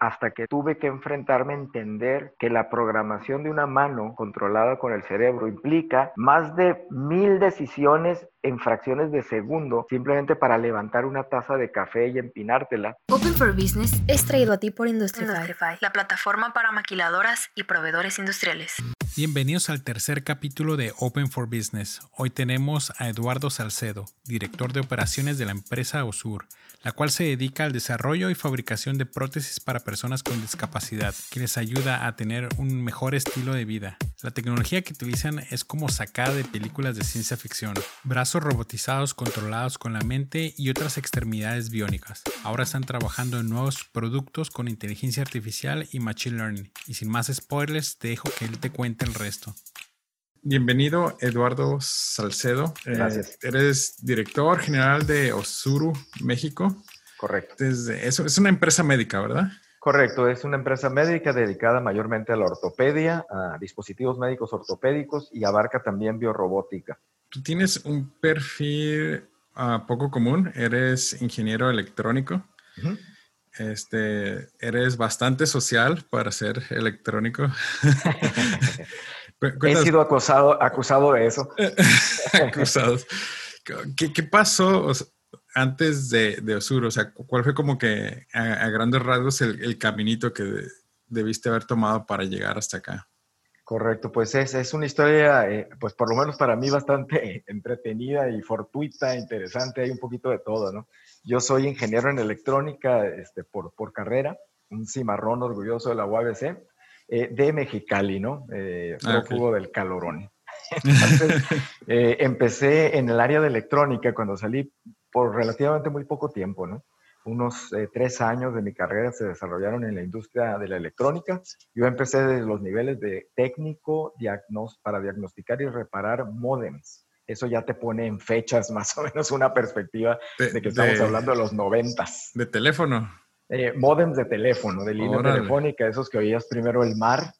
hasta que tuve que enfrentarme a entender que la programación de una mano controlada con el cerebro implica más de mil decisiones en fracciones de segundo simplemente para levantar una taza de café y empinártela. Open for Business es traído a ti por Industrify, la plataforma para maquiladoras y proveedores industriales. Bienvenidos al tercer capítulo de Open for Business. Hoy tenemos a Eduardo Salcedo, director de operaciones de la empresa Osur, la cual se dedica al desarrollo y fabricación de prótesis para personas con discapacidad, que les ayuda a tener un mejor estilo de vida. La tecnología que utilizan es como sacada de películas de ciencia ficción, brazos robotizados controlados con la mente y otras extremidades biónicas. Ahora están trabajando en nuevos productos con inteligencia artificial y machine learning. Y sin más spoilers, te dejo que él te cuente el resto. Bienvenido, Eduardo Salcedo. Eh, Gracias. eres director general de Osuru, México. Correcto. es una empresa médica, ¿verdad? Correcto, es una empresa médica dedicada mayormente a la ortopedia, a dispositivos médicos ortopédicos y abarca también biorrobótica. Tú tienes un perfil ah, poco común, eres ingeniero electrónico. Este, eres bastante social para ser electrónico. He sido acusado, acusado de eso. Acusados. ¿Qué, pasó antes de, de, Osur? O sea, ¿cuál fue como que a, grandes rasgos el, caminito que debiste haber tomado para llegar hasta acá? Correcto, pues es, es una historia, eh, pues por lo menos para mí bastante entretenida y fortuita, interesante, hay un poquito de todo, ¿no? Yo soy ingeniero en electrónica este, por, por carrera, un cimarrón orgulloso de la UABC, eh, de Mexicali, ¿no? Eh, ah, del calorón. Entonces, eh, empecé en el área de electrónica cuando salí por relativamente muy poco tiempo, ¿no? Unos eh, tres años de mi carrera se desarrollaron en la industria de la electrónica. Yo empecé desde los niveles de técnico para diagnosticar y reparar modems. Eso ya te pone en fechas más o menos una perspectiva de, que estamos hablando de los noventas. ¿De teléfono? eh, modems de teléfono, de línea telefónica, esos que oías primero el mar,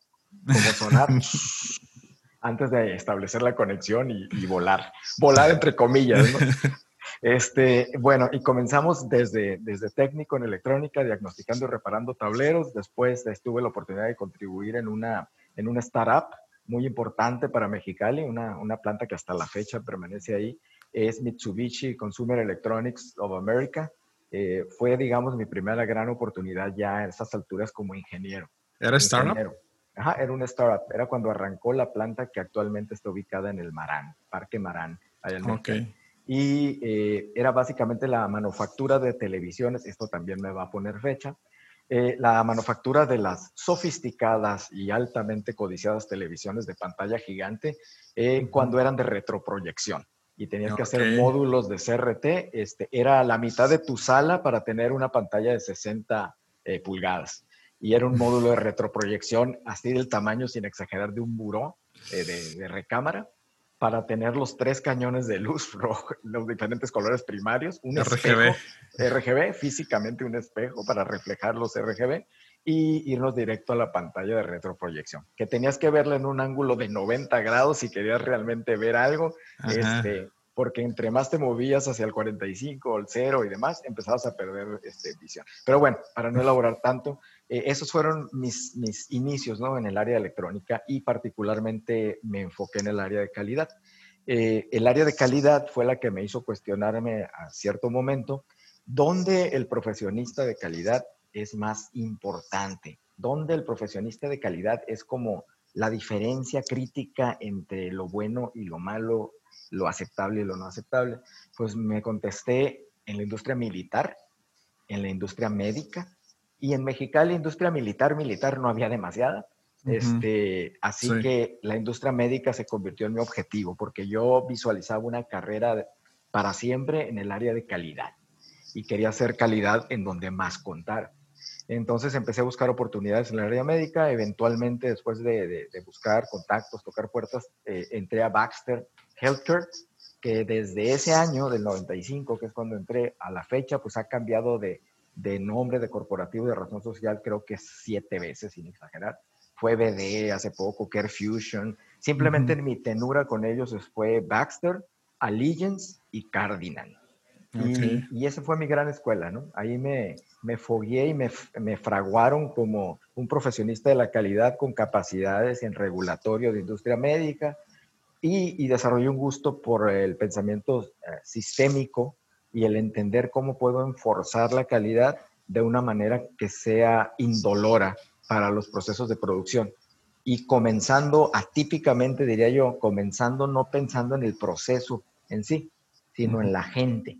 como sonar, antes de establecer la conexión y, volar. Volar entre comillas, ¿no? Este, bueno, y comenzamos desde, desde técnico en electrónica, diagnosticando y reparando tableros. Después tuve la oportunidad de contribuir en una, en una startup muy importante para Mexicali, una, una planta que hasta la fecha permanece ahí. Es Mitsubishi Consumer Electronics of America. Eh, fue, digamos, mi primera gran oportunidad ya en estas alturas como ingeniero. ¿Era startup? Ajá, era una startup. Era cuando arrancó la planta que actualmente está ubicada en el Marán, Parque Marán, allá en okay. Y eh, era básicamente la manufactura de televisiones, esto también me va a poner fecha, eh, la manufactura de las sofisticadas y altamente codiciadas televisiones de pantalla gigante cuando eran de retroproyección y tenías que hacer módulos de CRT. Este, era la mitad de tu sala para tener una pantalla de 60 eh, pulgadas. Y era un módulo de retroproyección así del tamaño, sin exagerar, de un buró eh, de, recámara para tener los tres cañones de luz rojo, los diferentes colores primarios, un RGB. RGB, físicamente un espejo para reflejar los RGB y irnos directo a la pantalla de retroproyección, que tenías que verla en un ángulo de 90 grados si querías realmente ver algo, este, porque entre más te movías hacia el 45 o el 0 y demás, empezabas a perder este, visión. Pero bueno, para no elaborar tanto, eh, esos fueron mis, mis inicios ¿no? en el área de electrónica y particularmente me enfoqué en el área de calidad. Eh, el área de calidad fue la que me hizo cuestionarme a cierto momento dónde el profesionista de calidad es más importante, donde el profesionista de calidad es como la diferencia crítica entre lo bueno y lo malo, lo aceptable y lo no aceptable. Pues me contesté en la industria militar, en la industria médica y en Mexicali, industria militar, militar no había demasiada. este, así que la industria médica se convirtió en mi objetivo porque yo visualizaba una carrera para siempre en el área de calidad y quería hacer calidad en donde más contar. Entonces empecé a buscar oportunidades en la área médica. Eventualmente, después de, buscar contactos, tocar puertas, eh, entré a Baxter Healthcare, que desde ese año, del 95, que es cuando entré a la fecha, pues ha cambiado de, nombre de corporativo de razón social, creo que siete veces, sin exagerar. Fue BD hace poco, Care Fusion. Simplemente mi tenura con ellos fue Baxter, Allegiance y Cardinal. Y, y, esa fue mi gran escuela, ¿no? Ahí me, me fogué y me, me, fraguaron como un profesionista de la calidad con capacidades en regulatorio de industria médica y, y desarrollé un gusto por el pensamiento eh, sistémico y el entender cómo puedo enforzar la calidad de una manera que sea indolora para los procesos de producción. Y comenzando atípicamente, diría yo, comenzando no pensando en el proceso en sí, sino en la gente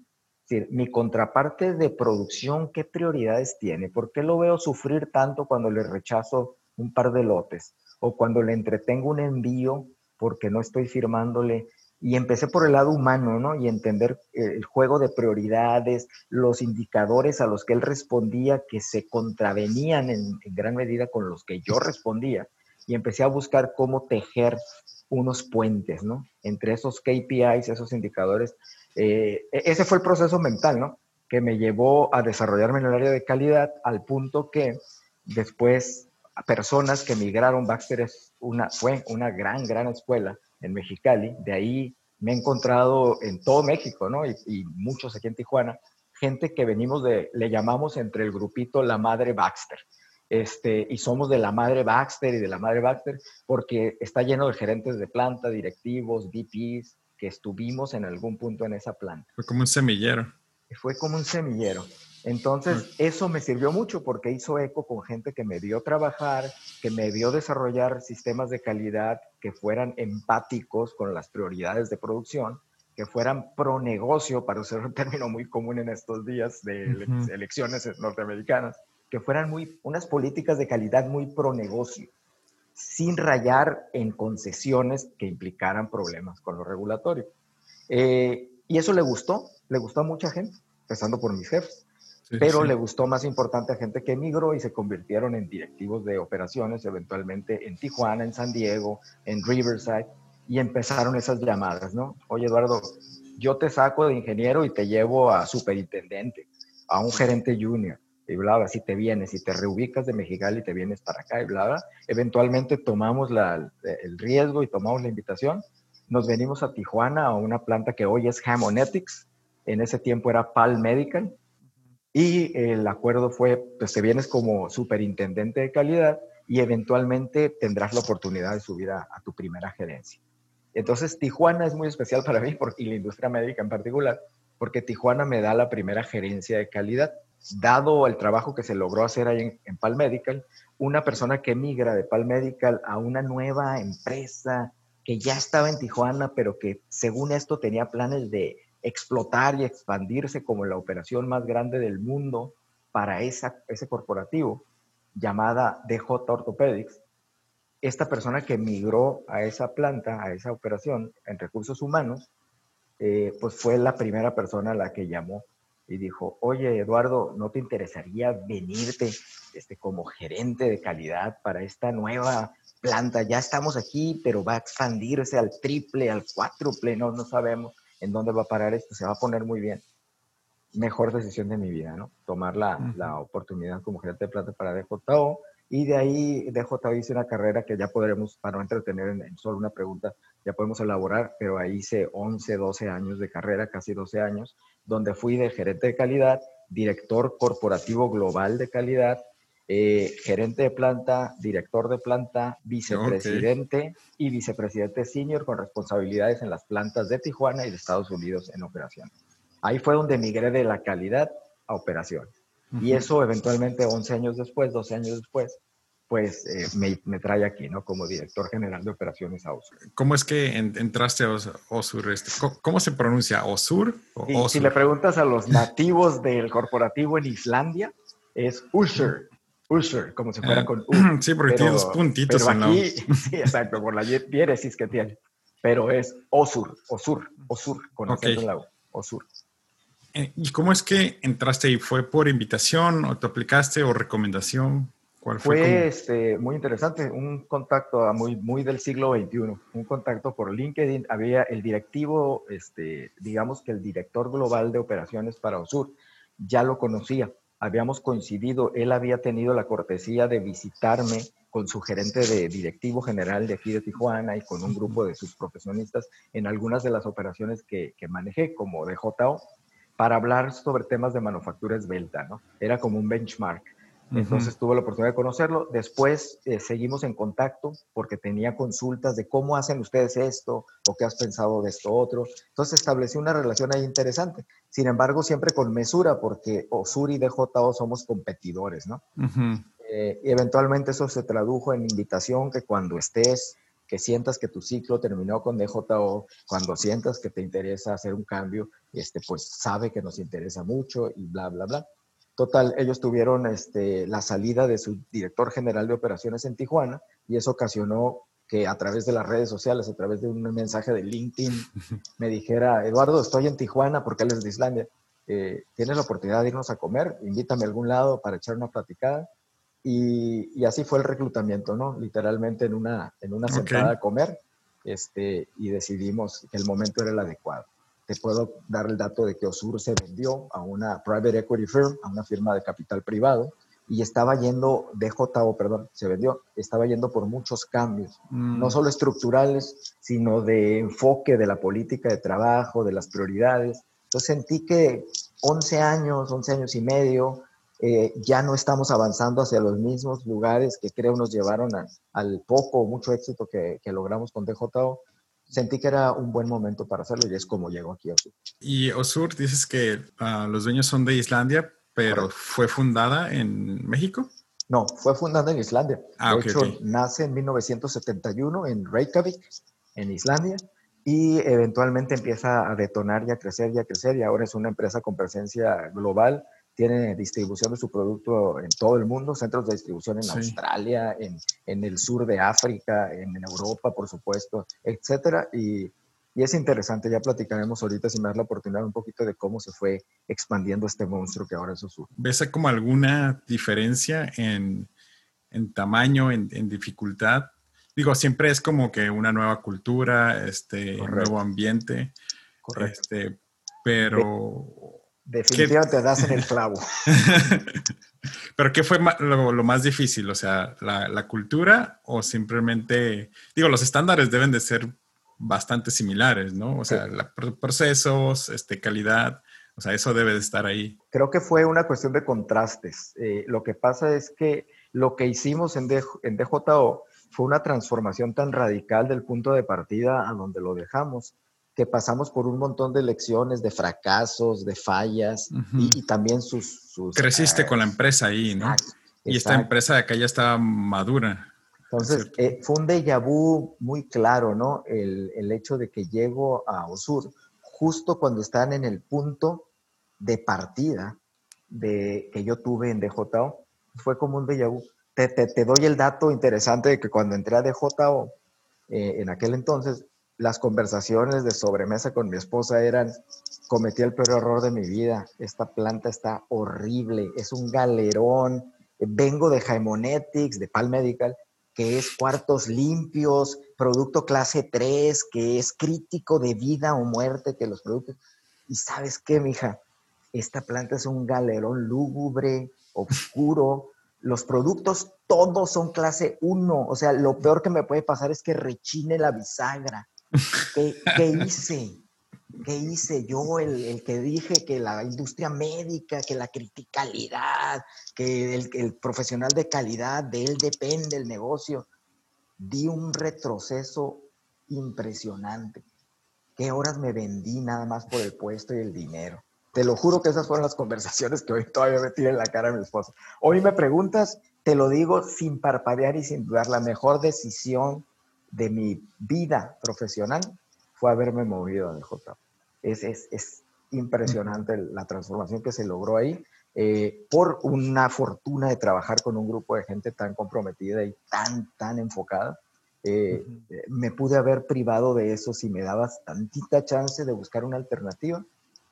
mi contraparte de producción, ¿qué prioridades tiene? ¿Por qué lo veo sufrir tanto cuando le rechazo un par de lotes? O cuando le entretengo un envío porque no estoy firmándole. Y empecé por el lado humano, ¿no? Y entender el juego de prioridades, los indicadores a los que él respondía que se contravenían en, en gran medida con los que yo respondía. Y empecé a buscar cómo tejer unos puentes, ¿no? Entre esos KPIs, esos indicadores eh, e-, ese fue el proceso mental, ¿no? Que me llevó a desarrollarme en el área de calidad al punto que después personas que migraron, Baxter es una, fue una gran, gran escuela en Mexicali, de ahí me he encontrado en todo México, ¿no? Y, muchos aquí en Tijuana, gente que venimos de, le llamamos entre el grupito la madre Baxter. Este, y somos de la madre Baxter y de la madre Baxter porque está lleno de gerentes de planta, directivos, VPs, que estuvimos en algún punto en esa planta. Fue como un semillero. Fue como un semillero. Entonces, eso me sirvió mucho porque hizo eco con gente que me vio trabajar, que me vio desarrollar sistemas de calidad que fueran empáticos con las prioridades de producción, que fueran pro negocio, para usar un término muy común en estos días de elecciones norteamericanas, que fueran muy, unas políticas de calidad muy pro negocio sin rayar en concesiones que implicaran problemas con lo regulatorio. Eh, y eso le gustó, le gustó a mucha gente, empezando por mis jefes, pero le gustó más importante a gente que emigró y se convirtieron en directivos de operaciones, eventualmente en Tijuana, en San Diego, en Riverside, y empezaron esas llamadas, ¿no? Oye, Eduardo, yo te saco de ingeniero y te llevo a superintendente, a un gerente junior y bla, si te vienes, si te reubicas de Mexicali y te vienes para acá y bla, eventualmente tomamos la, el riesgo y tomamos la invitación, nos venimos a Tijuana a una planta que hoy es Hamonetics, en ese tiempo era Pal Medical, y el acuerdo fue, pues te vienes como superintendente de calidad y eventualmente tendrás la oportunidad de subir a, tu primera gerencia. Entonces, Tijuana es muy especial para mí y la industria médica en particular, porque Tijuana me da la primera gerencia de calidad dado el trabajo que se logró hacer ahí en, en Pal Medical, una persona que migra de Pal Medical a una nueva empresa que ya estaba en Tijuana, pero que según esto tenía planes de explotar y expandirse como la operación más grande del mundo para esa, ese corporativo, llamada DJ Orthopedics. Esta persona que migró a esa planta, a esa operación en recursos humanos, eh, pues fue la primera persona a la que llamó y dijo, oye Eduardo, ¿no te interesaría venirte este, como gerente de calidad para esta nueva planta? Ya estamos aquí, pero va a expandirse al triple, al cuádruple, no, no sabemos en dónde va a parar esto, se va a poner muy bien. Mejor decisión de mi vida, ¿no? Tomar la, la oportunidad como gerente de planta para DJO y de ahí DJO hice una carrera que ya podremos, para no entretener en solo una pregunta, ya podemos elaborar, pero ahí hice 11, 12 años de carrera, casi 12 años, donde fui de gerente de calidad, director corporativo global de calidad, eh, gerente de planta, director de planta, vicepresidente y vicepresidente senior con responsabilidades en las plantas de Tijuana y de Estados Unidos en operaciones. Ahí fue donde migré de la calidad a operaciones. Y eso eventualmente 11 años después, 12 años después, pues eh, me, trae aquí, ¿no? Como director general de operaciones a OSUR. ¿Cómo es que entraste a OSUR? Este, ¿Cómo, se pronuncia? ¿OSUR? O Si le preguntas a los nativos del corporativo en Islandia, es USUR. USUR, como si fuera ah, con U. Sí, porque tiene dos puntitos. Pero aquí, sí, exacto, por la diéresis que tiene. Pero es OSUR, OSUR, OSUR, con acento en la U, OSUR. Eh, ¿Y cómo es que entraste ahí? ¿Fue por invitación o te aplicaste o recomendación? fue, este, muy interesante, un contacto muy, muy del siglo XXI, un contacto por LinkedIn. Había el directivo, este, digamos que el director global de operaciones para OSUR, ya lo conocía, habíamos coincidido, él había tenido la cortesía de visitarme con su gerente de directivo general de aquí de Tijuana y con un grupo de sus profesionistas en algunas de las operaciones que, que manejé, como de JO para hablar sobre temas de manufactura esbelta, ¿no? Era como un benchmark. Entonces tuve la oportunidad de conocerlo. Después eh, seguimos en contacto porque tenía consultas de cómo hacen ustedes esto o qué has pensado de esto otro. Entonces establecí una relación ahí interesante. Sin embargo, siempre con mesura porque Osur y DJO somos competidores, ¿no? Eh, y eventualmente eso se tradujo en invitación que cuando estés que sientas que tu ciclo terminó con DJO, cuando sientas que te interesa hacer un cambio, este, pues sabe que nos interesa mucho y bla, bla, bla. Total, ellos tuvieron este, la salida de su director general de operaciones en Tijuana y eso ocasionó que a través de las redes sociales, a través de un mensaje de LinkedIn, me dijera, Eduardo, estoy en Tijuana porque él es de Islandia. Eh, ¿Tienes la oportunidad de irnos a comer? Invítame a algún lado para echar una platicada. Y, así fue el reclutamiento, ¿no? Literalmente en una, en una sentada a comer este, y decidimos que el momento era el adecuado. Te puedo dar el dato de que Osur se vendió a una private equity firm, a una firma de capital privado, y estaba yendo, DJO, perdón, se vendió, estaba yendo por muchos cambios, no mm. solo estructurales, sino de enfoque de la política de trabajo, de las prioridades. Entonces sentí que 11 años, 11 años y medio, eh, ya no estamos avanzando hacia los mismos lugares que creo nos llevaron al poco o mucho éxito que, logramos con DJO. Sentí que era un buen momento para hacerlo y es como llego aquí a Osur. Y Osur, dices que ah, los dueños son de Islandia, pero ¿fue fundada en México? No, fue fundada en Islandia. Ah, de hecho, nace en 1971 en Reykjavik, en Islandia, y eventualmente empieza a detonar y a crecer y a crecer, y ahora es una empresa con presencia global tiene distribución de su producto en todo el mundo, centros de distribución en Australia, en, en, el sur de África, en, Europa, por supuesto, etcétera. Y, y, es interesante, ya platicaremos ahorita, si me das la oportunidad, un poquito de cómo se fue expandiendo este monstruo que ahora es Osur. ¿Ves como alguna diferencia en, en tamaño, en, en, dificultad? Digo, siempre es como que una nueva cultura, este, un nuevo ambiente. Correcto. Este, pero... Definitivamente te das en el clavo. Pero ¿qué fue lo, más difícil? O sea, la, cultura o simplemente, digo, los estándares deben de ser bastante similares, ¿no? O sea, procesos, este, calidad, o sea, eso debe de estar ahí. Creo que fue una cuestión de contrastes. Eh, lo que pasa es que lo que hicimos en, en DJO fue una transformación tan radical del punto de partida a donde lo dejamos que pasamos por un montón de lecciones, de fracasos, de fallas y, también sus... Creciste con la empresa ahí, ¿no? y esta empresa de acá ya estaba madura. Entonces, eh, fue un déjà vu muy claro, ¿no? El, el, hecho de que llego a Osur justo cuando están en el punto de partida de, que yo tuve en DJO, fue como un déjà vu. Te, te, te doy el dato interesante de que cuando entré a DJO, eh, en aquel entonces, las conversaciones de sobremesa con mi esposa eran, cometí el peor error de mi vida, esta planta está horrible, es un galerón, vengo de Haimonetics, de Pal Medical, que es cuartos limpios, producto clase 3, que es crítico de vida o muerte que los productos. Y sabes qué, mija, esta planta es un galerón lúgubre, oscuro. Los productos todos son clase 1. O sea, lo peor que me puede pasar es que rechine la bisagra. ¿Qué, hice? ¿Qué hice yo, el, que dije que la industria médica, que la criticalidad, que el, profesional de calidad, de él depende el negocio? Di un retroceso impresionante. ¿Qué horas me vendí nada más por el puesto y el dinero? Te lo juro que esas fueron las conversaciones que hoy todavía me tiene en la cara a mi esposa. Hoy me preguntas, te lo digo sin parpadear y sin dudar, la mejor decisión de mi vida profesional fue haberme movido a DJ. Es, es, es impresionante la transformación que se logró ahí eh, por una fortuna de trabajar con un grupo de gente tan comprometida y tan, tan enfocada. Eh, me pude haber privado de eso si me dabas tantita chance de buscar una alternativa.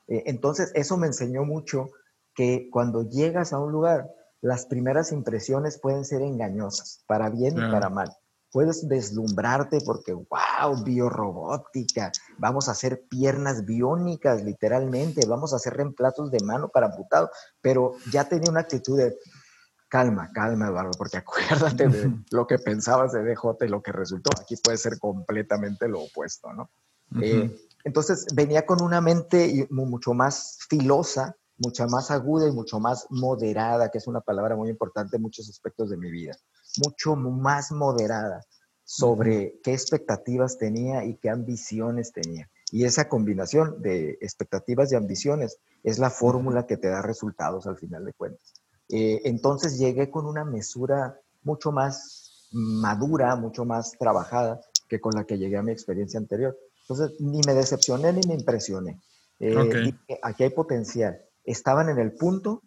Eh, entonces, eso me enseñó mucho que cuando llegas a un lugar, las primeras impresiones pueden ser engañosas, para bien y para mal puedes deslumbrarte porque, wow, biorrobótica, vamos a hacer piernas biónicas, literalmente, vamos a hacer reemplazos de mano para amputado, pero ya tenía una actitud de calma, calma, Eduardo, porque acuérdate de lo que pensabas de DJ y lo que resultó. Aquí puede ser completamente lo opuesto, ¿no? Eh, Entonces venía con una mente mucho más filosa, mucha más aguda y mucho más moderada, que es una palabra muy importante en muchos aspectos de mi vida, mucho más moderada sobre qué expectativas tenía y qué ambiciones tenía. Y esa combinación de expectativas y ambiciones es la fórmula que te da resultados al final de cuentas. Eh, entonces llegué con una mesura mucho más madura, mucho más trabajada que con la que llegué a mi experiencia anterior. Entonces ni me decepcioné ni me impresioné. Eh, aquí hay potencial. Estaban en el punto,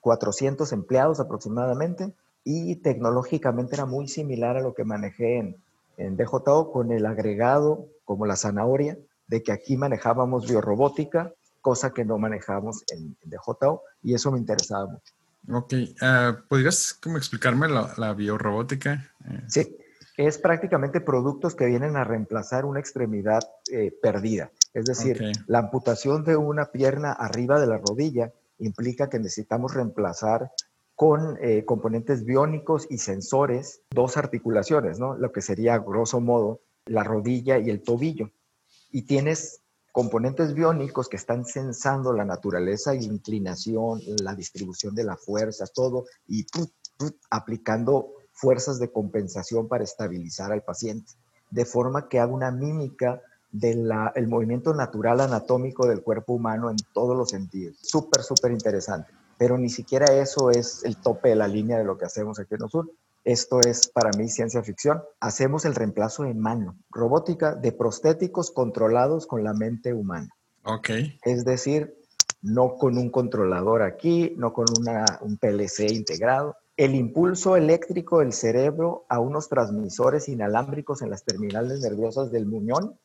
400 empleados aproximadamente, y tecnológicamente era muy similar a lo que manejé en, en DJO con el agregado como la zanahoria de que aquí manejábamos biorrobótica, cosa que no manejábamos en, DJO, y eso me interesaba mucho. Ok, ah, ¿podrías como explicarme la, biorrobótica? Eh, sí, es prácticamente productos que vienen a reemplazar una extremidad eh, perdida. Es decir, la amputación de una pierna arriba de la rodilla implica que necesitamos reemplazar con eh, componentes biónicos y sensores dos articulaciones, ¿no? Lo que sería, grosso modo, la rodilla y el tobillo y tienes componentes biónicos que están sensando la naturaleza inclinación, la distribución de la fuerza, todo, y aplicando fuerzas de compensación para estabilizar al paciente, de forma que haga una mímica del movimiento natural anatómico del cuerpo humano en todos los sentidos. Súper, súper interesante. Pero ni siquiera eso es el tope de la línea de lo que hacemos aquí en Osur. Esto es para mí ciencia ficción. Hacemos el reemplazo en mano, robótica de prostéticos controlados con la mente humana. Ok. Es decir, no con un controlador aquí, no con un PLC integrado. El impulso eléctrico del cerebro a unos transmisores inalámbricos en las terminales nerviosas del muñón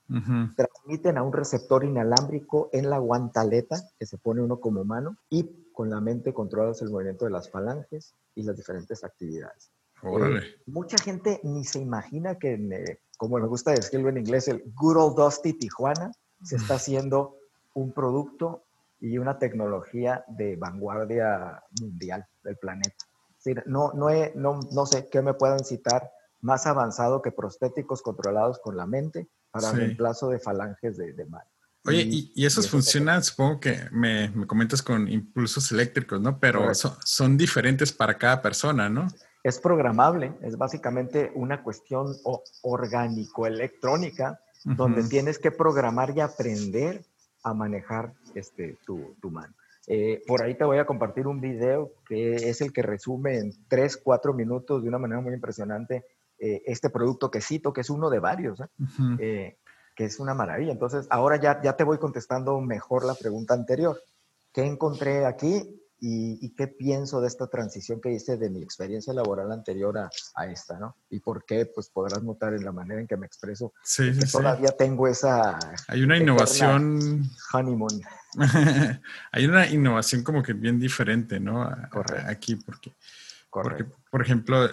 transmiten a un receptor inalámbrico en la guantaleta que se pone uno como mano y con la mente controlas el movimiento de las falanges y las diferentes actividades. Eh, mucha gente ni se imagina que, eh, como me gusta decirlo en inglés, el Good Old Dusty Tijuana se está haciendo un producto y una tecnología de vanguardia mundial del planeta. no, no, no, no sé qué me puedan citar más avanzado que prostéticos controlados con la mente para reemplazo de falanges de, de mano. Oye, y, esos funcionan, supongo que me, me, comentas con impulsos eléctricos, ¿no? Pero son, son, diferentes para cada persona, ¿no? es programable, es básicamente una cuestión orgánico-electrónica donde tienes que programar y aprender a manejar este, tu, mano. Eh, por ahí te voy a compartir un video que es el que resume en 3, 4 minutos de una manera muy impresionante eh, este producto que cito, que es uno de varios, ¿eh? Que es una maravilla. Entonces, ahora ya, ya te voy contestando mejor la pregunta anterior. ¿Qué encontré aquí? y, qué pienso de esta transición que hice de mi experiencia laboral anterior a, a, esta, ¿no? Y por qué, pues podrás notar en la manera en que me expreso, sí, que todavía tengo esa... Hay una innovación... Honeymoon. Hay una innovación como que bien diferente, ¿no? Correcto. Aquí, porque, Correcto. porque, por ejemplo,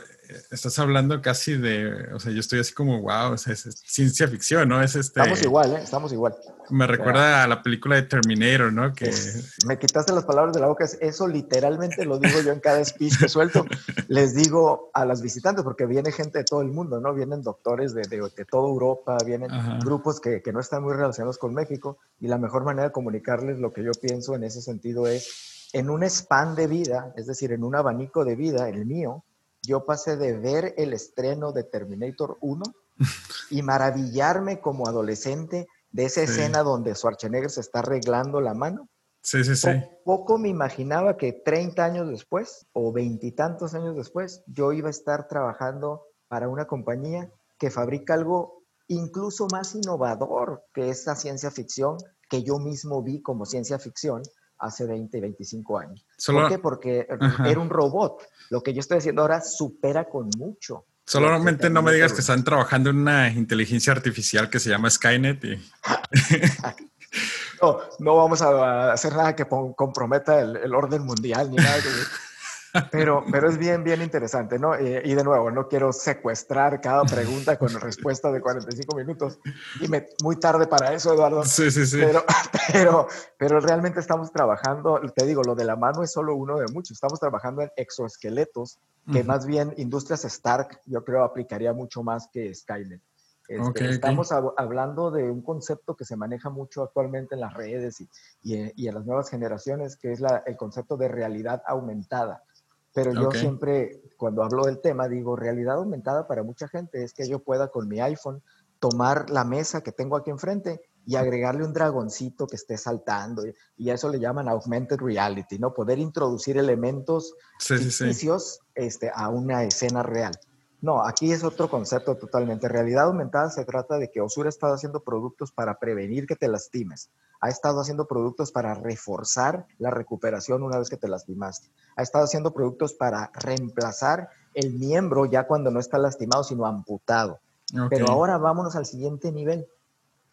estás hablando casi de, o sea, yo estoy así como, wow, es, ciencia ficción, ¿no? Es este... Estamos igual, ¿eh? Estamos igual. Me recuerda a la película de Terminator, ¿no? Que... me quitaste las palabras de la boca, eso literalmente lo digo yo en cada speech que suelto. Les digo a las visitantes, porque viene gente de todo el mundo, ¿no? Vienen doctores de, de, de toda Europa, vienen grupos que, que no están muy relacionados con México, y la mejor manera de comunicarles lo que yo pienso en ese sentido es en un span de vida, es decir, en un abanico de vida, el mío, yo pasé de ver el estreno de Terminator 1 y maravillarme como adolescente de esa escena donde Schwarzenegger se está arreglando la mano. Sí, sí, sí. Poco me imaginaba que 30 años después o veintitantos años después yo iba a estar trabajando para una compañía que fabrica algo incluso más innovador que esa ciencia ficción que yo mismo vi como ciencia ficción hace 20, 25 años. ¿Por qué? Porque era un robot. Lo que yo estoy haciendo ahora supera con mucho. Solamente no me digas que están trabajando en una inteligencia artificial que se llama Skynet. no, no vamos a hacer nada que comprometa el, orden mundial ni nada. Pero, pero es bien, bien interesante, ¿no? Eh, y de nuevo, no quiero secuestrar cada pregunta con respuesta de 45 minutos. Dime, muy tarde para eso, Eduardo. Sí, sí, sí. Pero, pero, pero realmente estamos trabajando, te digo, lo de la mano es solo uno de muchos. Estamos trabajando en exoesqueletos, que más bien Industrias Stark, yo creo, aplicaría mucho más que Skynet. Este, estamos hablando de un concepto que se maneja mucho actualmente en las redes y, y, en las nuevas generaciones, que es la, el concepto de realidad aumentada. Pero yo siempre, cuando hablo del tema, digo, realidad aumentada para mucha gente es que yo pueda con mi iPhone tomar la mesa que tengo aquí enfrente y agregarle un dragoncito que esté saltando. Y, a eso le llaman augmented reality, ¿no? Poder introducir elementos ficticios Este, a una escena real. No, aquí es otro concepto totalmente. Realidad aumentada se trata de que Osura ha estado haciendo productos para prevenir que te lastimes. Ha estado haciendo productos para reforzar la recuperación una vez que te lastimaste. Ha estado haciendo productos para reemplazar el miembro ya cuando no está lastimado, sino amputado. Pero ahora vámonos al siguiente nivel.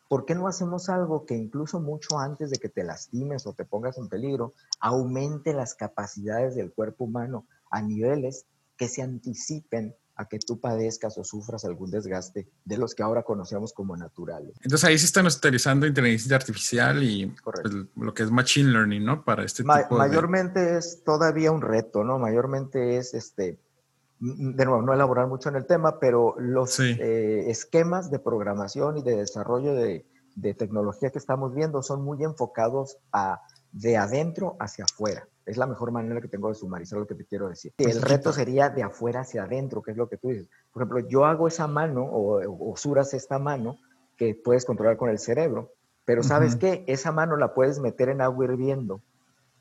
¿Por qué no hacemos algo que incluso mucho antes de que te lastimes o te pongas en peligro, aumente las capacidades del cuerpo humano a niveles que se anticipen a que tú padezcas o sufras algún desgaste de los que ahora conocemos como naturales. Entonces ahí se están utilizando inteligencia artificial y pues, lo que es machine learning, ¿no? Para este tipo de... Mayormente es todavía un reto, ¿no? Mayormente es este de nuevo, no elaborar mucho en el tema, pero los eh, esquemas de programación y de desarrollo de, tecnología que estamos viendo son muy enfocados a de adentro hacia afuera. Es la mejor manera que tengo de sumarizar lo que te quiero decir. El reto sería de afuera hacia adentro, que es lo que tú dices. Por ejemplo, yo hago esa mano o, o suras esta mano que puedes controlar con el cerebro, pero ¿sabes qué? Esa mano la puedes meter en agua hirviendo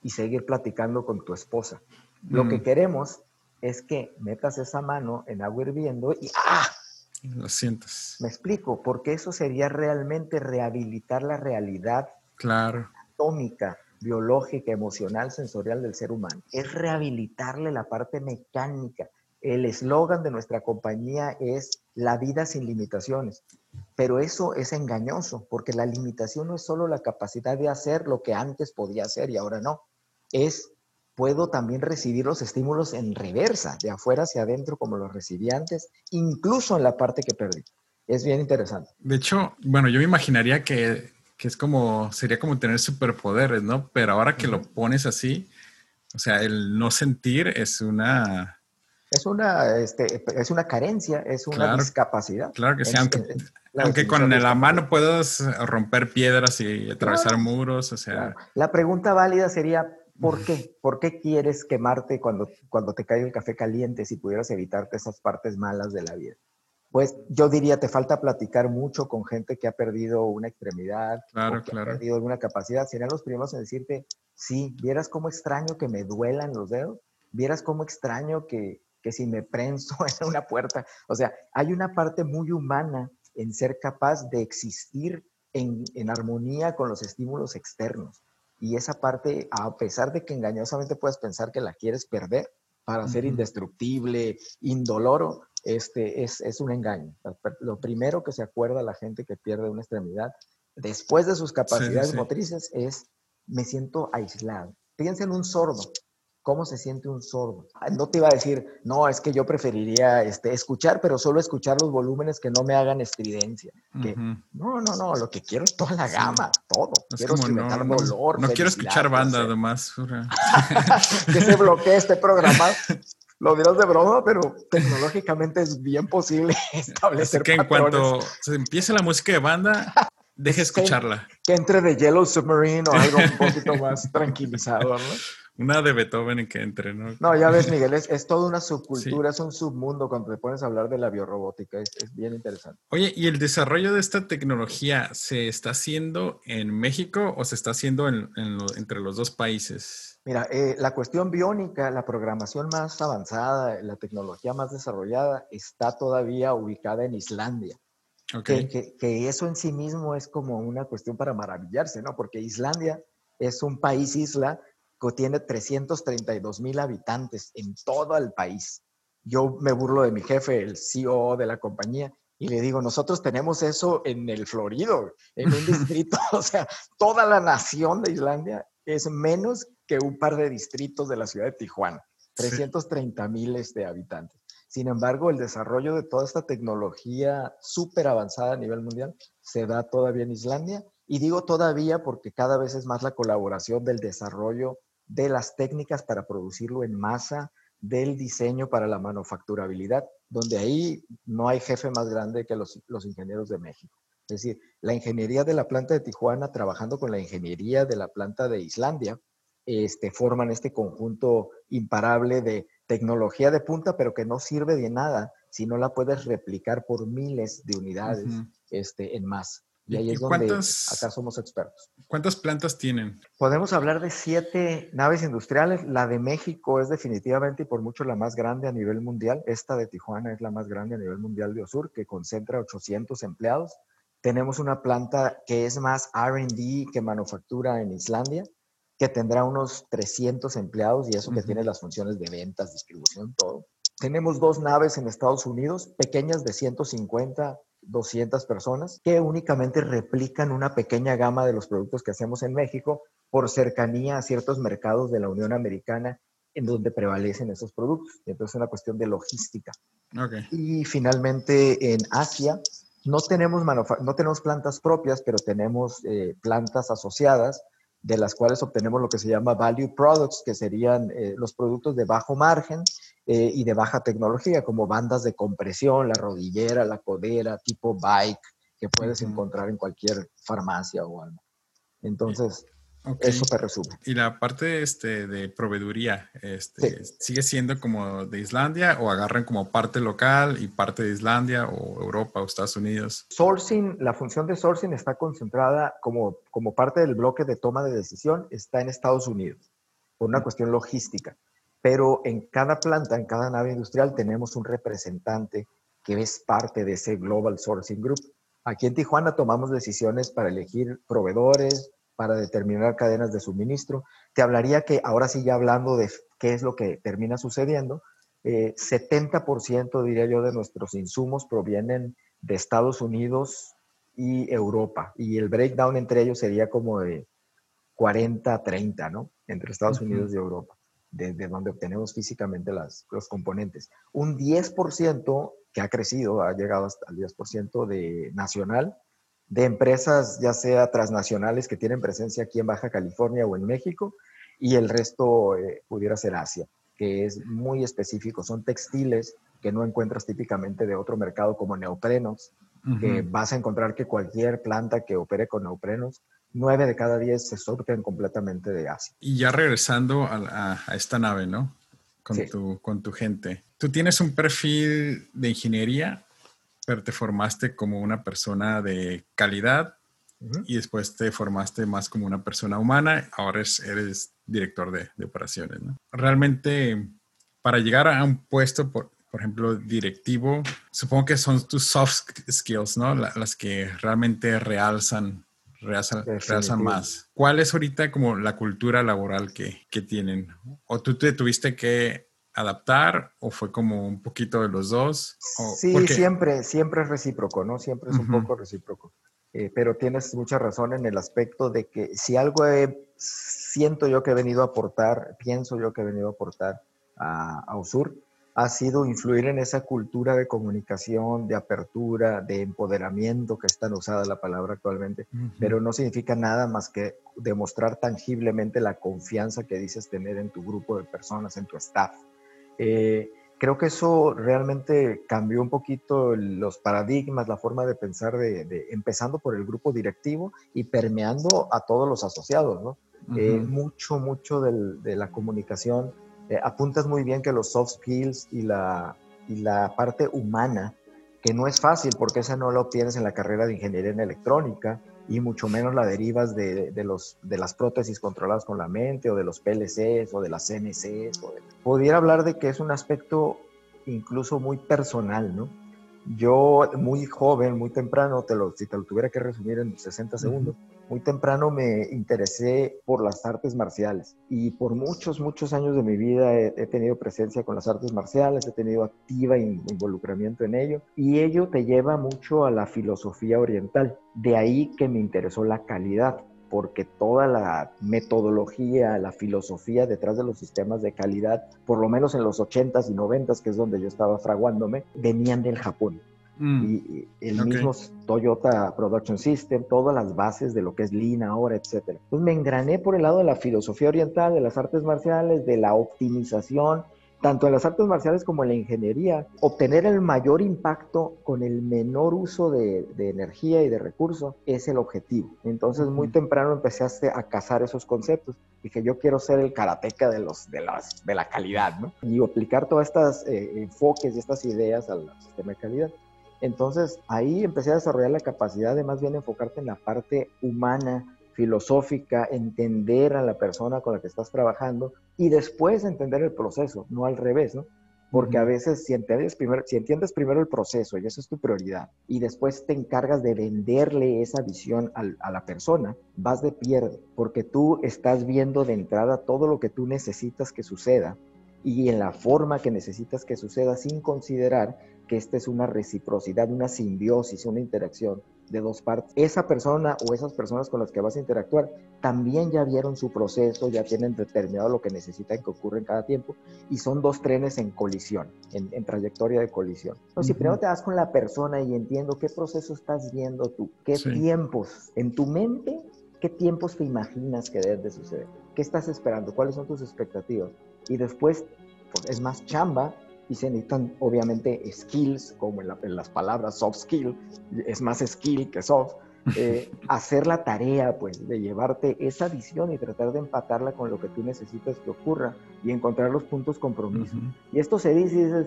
y seguir platicando con tu esposa. Lo que mm. queremos es que metas esa mano en agua hirviendo y ¡ah! Lo sientes. Me explico, porque eso sería realmente rehabilitar la realidad claro. atómica, biológica, emocional, sensorial del ser humano. Es rehabilitarle la parte mecánica. El eslogan de nuestra compañía es la vida sin limitaciones. Pero eso es engañoso, porque la limitación no es solo la capacidad de hacer lo que antes podía hacer y ahora no. Es puedo también recibir los estímulos en reversa, de afuera hacia adentro, como los recibí antes, incluso en la parte que perdí. Es bien interesante. De hecho, bueno, yo me imaginaría que, que es como, sería como tener superpoderes, ¿no? Pero ahora que lo pones así, o sea, el no sentir es una... Es una, este, es una carencia, es una discapacidad. Claro que sí, aunque, aunque con la mano puedas romper piedras y atravesar muros, o sea... La pregunta válida sería, ¿Por qué? ¿Por qué quieres quemarte cuando, cuando te cae el café caliente si pudieras evitarte esas partes malas de la vida? Pues yo diría, te falta platicar mucho con gente que ha perdido una extremidad, claro, que ha perdido alguna capacidad. Serían los primeros en decirte, sí, vieras cómo extraño que me duelan los dedos, vieras cómo extraño que, que si me prenso en una puerta. O sea, hay una parte muy humana en ser capaz de existir en, en armonía con los estímulos externos. Y esa parte, a pesar de que engañosamente puedes pensar que la quieres perder para ser indestructible, indoloro, este, es, es un engaño. Lo primero que se acuerda la gente que pierde una extremidad después de sus capacidades motrices es me siento aislado. Piensa en un sordo. ¿Cómo se siente un sordo? Ah, no te iba a decir, no, es que yo preferiría este, escuchar, pero solo escuchar los volúmenes que no me hagan estridencia. Que, No, no, no, lo que quiero es toda la gama, todo. quiero experimentar no, dolor. No, quiero escuchar banda, además. que se bloquee este programa. Lo dirás de broma, pero tecnológicamente es bien posible establecer. Así que en cuanto se empiece la música de banda, deje escucharla. Que, que entre de Yellow Submarine o algo un poquito más tranquilizador, ¿no? Una de Beethoven en que entre, ¿no? No, ya ves, Miguel, es, es toda una subcultura, es un submundo cuando te pones a hablar de la biorrobótica, es, es, bien interesante. Oye, ¿y el desarrollo de esta tecnología se está haciendo en México o se está haciendo en, entre los dos países? Mira, eh, la cuestión biónica, la programación más avanzada, la tecnología más desarrollada está todavía ubicada en Islandia. Okay. Que, que eso en sí mismo es como una cuestión para maravillarse, ¿no? Porque Islandia es un país isla tiene 332 mil habitantes en todo el país. Yo me burlo de mi jefe, el CEO de la compañía, y le digo, nosotros tenemos eso en el Florido, en un distrito, o sea, toda la nación de Islandia es menos que un par de distritos de la ciudad de Tijuana, 330 mil este, habitantes. Sin embargo, el desarrollo de toda esta tecnología súper avanzada a nivel mundial se da todavía en Islandia. Y digo todavía porque cada vez es más la colaboración del desarrollo de las técnicas para producirlo en masa, del diseño para la manufacturabilidad donde ahí no hay jefe más grande que los, los ingenieros de México. Es decir, la ingeniería de la planta de Tijuana trabajando con la ingeniería de la planta de Islandia, este, forman este conjunto imparable de tecnología de punta, pero que no sirve de nada si no la puedes replicar por miles de unidades este, en más. Y ahí es donde acá somos expertos. ¿Cuántas plantas tienen? Podemos hablar de siete naves industriales. La de México es definitivamente y por mucho la más grande a nivel mundial. Esta de Tijuana es la más grande a nivel mundial de Osur, que concentra 800 empleados. Tenemos una planta que es más RD que manufactura en Islandia, que tendrá unos 300 empleados y eso que tiene las funciones de ventas, distribución, todo. Tenemos dos naves en Estados Unidos, pequeñas de 150 200 personas que únicamente replican una pequeña gama de los productos que hacemos en México por cercanía a ciertos mercados de la Unión Americana en donde prevalecen esos productos. Entonces es una cuestión de logística. Y finalmente en Asia no tenemos, no tenemos plantas propias, pero tenemos eh, plantas asociadas de las cuales obtenemos lo que se llama value products, que serían eh, los productos de bajo margen eh, y de baja tecnología, como bandas de compresión, la rodillera, la codera, tipo bike, que puedes encontrar en cualquier farmacia o algo. Entonces, eso te resume. Y la parte este, de proveeduría, este, ¿sigue siendo como de Islandia o agarran como parte local y parte de Islandia o Europa o Estados Unidos? Sourcing, la función de sourcing está concentrada como, como parte del bloque de toma de decisión, está en Estados Unidos, por una cuestión logística pero en cada planta, en cada nave industrial tenemos un representante que es parte de ese Global Sourcing Group. Aquí en Tijuana tomamos decisiones para elegir proveedores, para determinar cadenas de suministro. Te hablaría que ahora sí ya hablando de qué es lo que termina sucediendo, 70% eh, diría yo de nuestros insumos provienen de Estados Unidos y Europa. Y el breakdown entre ellos sería como de 40-30, ¿no? Entre Estados Unidos y Europa desde donde obtenemos físicamente las, los componentes. Un 10% que ha crecido, ha llegado hasta el 10% de nacional, de empresas ya sea transnacionales que tienen presencia aquí en Baja California o en México, y el resto eh, pudiera ser Asia, que es muy específico. Son textiles que no encuentras típicamente de otro mercado como neoprenos, que vas a encontrar que cualquier planta que opere con neoprenos nueve de cada diez se surten completamente de Asia. Y ya regresando a, esta nave, ¿no? Con, tu, con tu gente. Tú tienes un perfil de ingeniería, pero te formaste como una persona de calidad y después te formaste más como una persona humana. Ahora eres director de, operaciones, ¿no? Realmente, para llegar a un puesto, por, por ejemplo, directivo, supongo que son tus soft skills, ¿no? las que realmente realzan realzan, más. ¿Cuál es ahorita como la cultura laboral que, que tienen? ¿O tú te tuviste que adaptar o fue como un poquito de los dos? sí, siempre, siempre es recíproco, ¿no? Siempre es un poco recíproco. Eh, pero tienes mucha razón en el aspecto de que si algo siento yo que he venido a aportar, pienso yo que he venido a aportar a, a USUR, ha sido influir en esa cultura de comunicación, de apertura, de empoderamiento, que es tan usada la palabra actualmente, pero no significa nada más que demostrar tangiblemente la confianza que dices tener en tu grupo de personas, en tu staff. Eh, creo que eso realmente cambió un poquito los paradigmas, la forma de pensar, de, empezando por el grupo directivo y permeando a todos los asociados, ¿no? Eh, mucho, mucho de la comunicación eh, apuntas muy bien que los soft skills y la, y la parte humana, que no es fácil porque esa no la obtienes en la carrera de ingeniería en electrónica y mucho menos la derivas de, de, los, de las prótesis controladas con la mente o de los PLCs o de las CNCs. O Pudiera hablar de que es un aspecto incluso muy personal, ¿no? Yo muy joven, muy temprano, te lo, si te lo tuviera que resumir en 60 segundos, muy temprano me interesé por las artes marciales y por muchos, muchos años de mi vida he, tenido presencia con las artes marciales, he tenido activa involucramiento en ello y ello te lleva mucho a la filosofía oriental. De ahí que me interesó la calidad porque toda la metodología, la filosofía detrás de los sistemas de calidad, por lo menos en los 80s y 90s, que es donde yo estaba fraguándome, venían del Japón. Mm. Y el mismo Toyota Production System, todas las bases de lo que es Lean ahora, etc. Entonces me engrané por el lado de la filosofía oriental, de las artes marciales, de la optimización, tanto en las artes marciales como en la ingeniería, obtener el mayor impacto con el menor uso de, energía y de recursos es el objetivo. Entonces, muy temprano empecé a, cazar esos conceptos. Dije, yo quiero ser el karateca de, los, de, las, de la calidad, ¿no? Y aplicar todas estas eh, enfoques y estas ideas al sistema de calidad. Entonces, ahí empecé a desarrollar la capacidad de más bien enfocarte en la parte humana, filosófica, entender a la persona con la que estás trabajando y después entender el proceso, no al revés, ¿no? Porque a veces si entiendes, primero, si entiendes primero el proceso y eso es tu prioridad y después te encargas de venderle esa visión a la persona, vas de pierde porque tú estás viendo de entrada todo lo que tú necesitas que suceda y en la forma que necesitas que suceda sin considerar que esta es una reciprocidad, una simbiosis, una interacción de dos partes. Esa persona o esas personas con las que vas a interactuar también ya vieron su proceso, ya tienen determinado lo que necesitan que ocurra en cada tiempo y son dos trenes en colisión, en, trayectoria de colisión. Entonces, si primero te vas con la persona y entiendo qué proceso estás viendo tú, qué tiempos en tu mente, qué tiempos te imaginas que deben de suceder, qué estás esperando, cuáles son tus expectativas y después pues, es más chamba y se necesitan obviamente skills, como en, las palabras soft skill, es más skill que soft, eh, hacer la tarea pues de llevarte esa visión y tratar de empatarla con lo que tú necesitas que ocurra y encontrar los puntos compromiso. Y esto se dice y dices,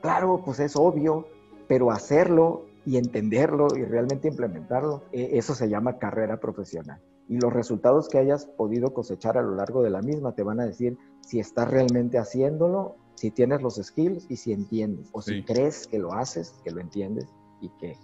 claro, pues es obvio, pero hacerlo y entenderlo y realmente implementarlo, eh, eso se llama carrera profesional. Y los resultados que hayas podido cosechar a lo largo de la misma te van a decir si estás realmente haciéndolo si tienes los skills y si entiendes, o si crees que lo haces, que lo entiendes y que,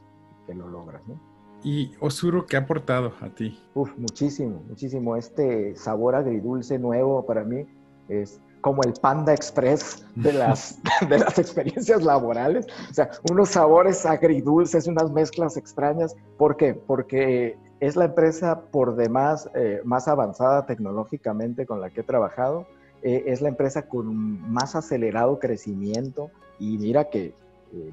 que lo logras, ¿no? ¿Y Osuro qué ha aportado a ti? Uf, muchísimo, muchísimo. Este sabor agridulce nuevo para mí es como el Panda Express de las, de las experiencias laborales. O sea, unos sabores agridulces, unas mezclas extrañas. ¿Por qué? Porque es la empresa por demás eh, más avanzada tecnológicamente con la que he trabajado eh, es la empresa con más acelerado crecimiento. Y mira que